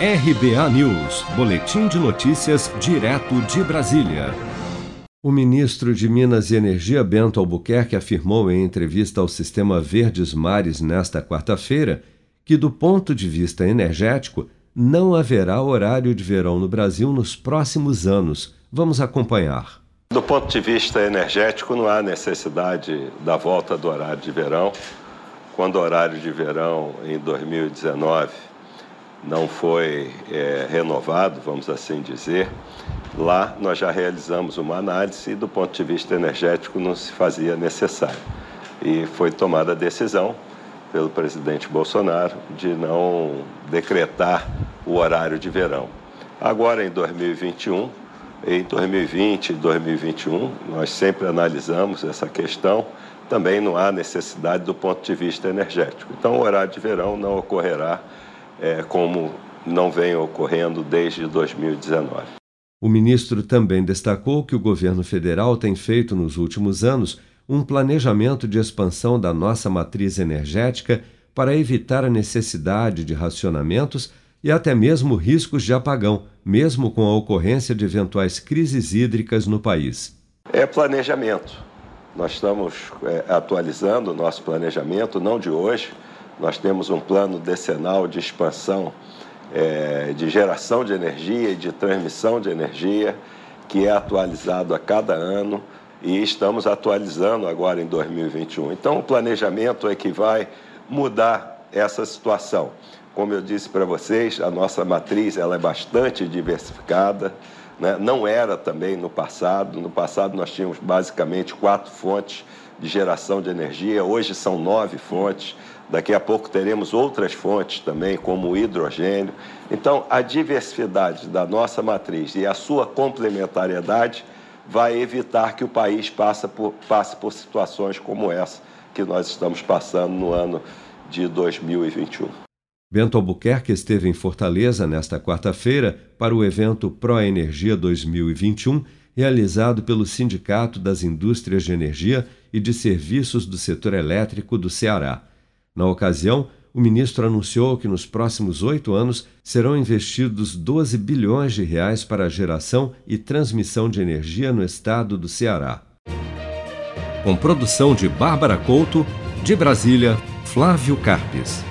RBA News, Boletim de Notícias, direto de Brasília. O ministro de Minas e Energia, Bento Albuquerque, afirmou em entrevista ao Sistema Verdes Mares nesta quarta-feira que, do ponto de vista energético, não haverá horário de verão no Brasil nos próximos anos. Vamos acompanhar. Do ponto de vista energético, não há necessidade da volta do horário de verão. Quando o horário de verão em 2019 não foi é, renovado, vamos assim dizer, lá nós já realizamos uma análise e, do ponto de vista energético, não se fazia necessário. E foi tomada a decisão pelo presidente Bolsonaro de não decretar o horário de verão. Agora, em 2021, em 2020 e 2021, nós sempre analisamos essa questão. Também não há necessidade do ponto de vista energético. Então, o horário de verão não ocorrerá é, como não vem ocorrendo desde 2019. O ministro também destacou que o governo federal tem feito nos últimos anos um planejamento de expansão da nossa matriz energética para evitar a necessidade de racionamentos e até mesmo riscos de apagão, mesmo com a ocorrência de eventuais crises hídricas no país. É planejamento. Nós estamos é, atualizando o nosso planejamento, não de hoje, nós temos um plano decenal de expansão é, de geração de energia e de transmissão de energia, que é atualizado a cada ano e estamos atualizando agora em 2021. Então, o planejamento é que vai mudar essa situação. Como eu disse para vocês, a nossa matriz ela é bastante diversificada. Né? Não era também no passado. No passado, nós tínhamos basicamente quatro fontes de geração de energia, hoje são nove fontes. Daqui a pouco teremos outras fontes também, como o hidrogênio. Então, a diversidade da nossa matriz e a sua complementariedade vai evitar que o país passe por, passe por situações como essa que nós estamos passando no ano de 2021. Bento Albuquerque esteve em Fortaleza nesta quarta-feira para o evento Pro Energia 2021, realizado pelo Sindicato das Indústrias de Energia e de Serviços do Setor Elétrico do Ceará. Na ocasião, o ministro anunciou que nos próximos oito anos serão investidos 12 bilhões de reais para a geração e transmissão de energia no estado do Ceará. Com produção de Bárbara Couto, de Brasília, Flávio Carpes.